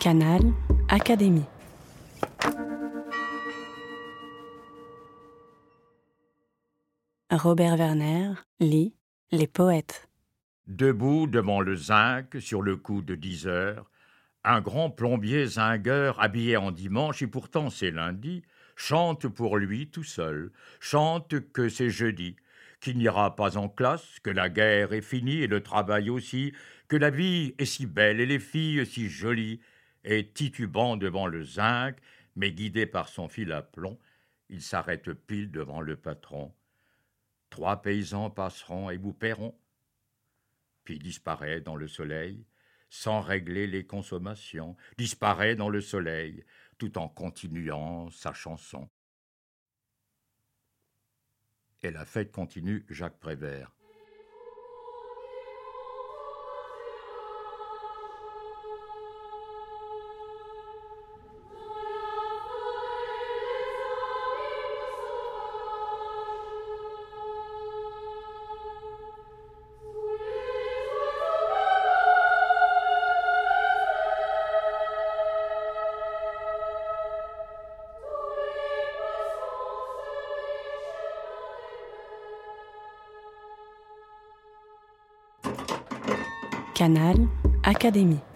Canal Académie. Robert Werner lit Les poètes. Debout devant le zinc, sur le coup de dix heures, un grand plombier zingueur, habillé en dimanche, et pourtant c'est lundi, chante pour lui tout seul, chante que c'est jeudi, qu'il n'ira pas en classe, que la guerre est finie et le travail aussi, que la vie est si belle et les filles si jolies, et titubant devant le zinc, mais guidé par son fil à plomb, il s'arrête pile devant le patron. Trois paysans passeront et vous paieront. Puis disparaît dans le soleil, sans régler les consommations, disparaît dans le soleil, tout en continuant sa chanson. Et la fête continue Jacques Prévert. Canal Académie.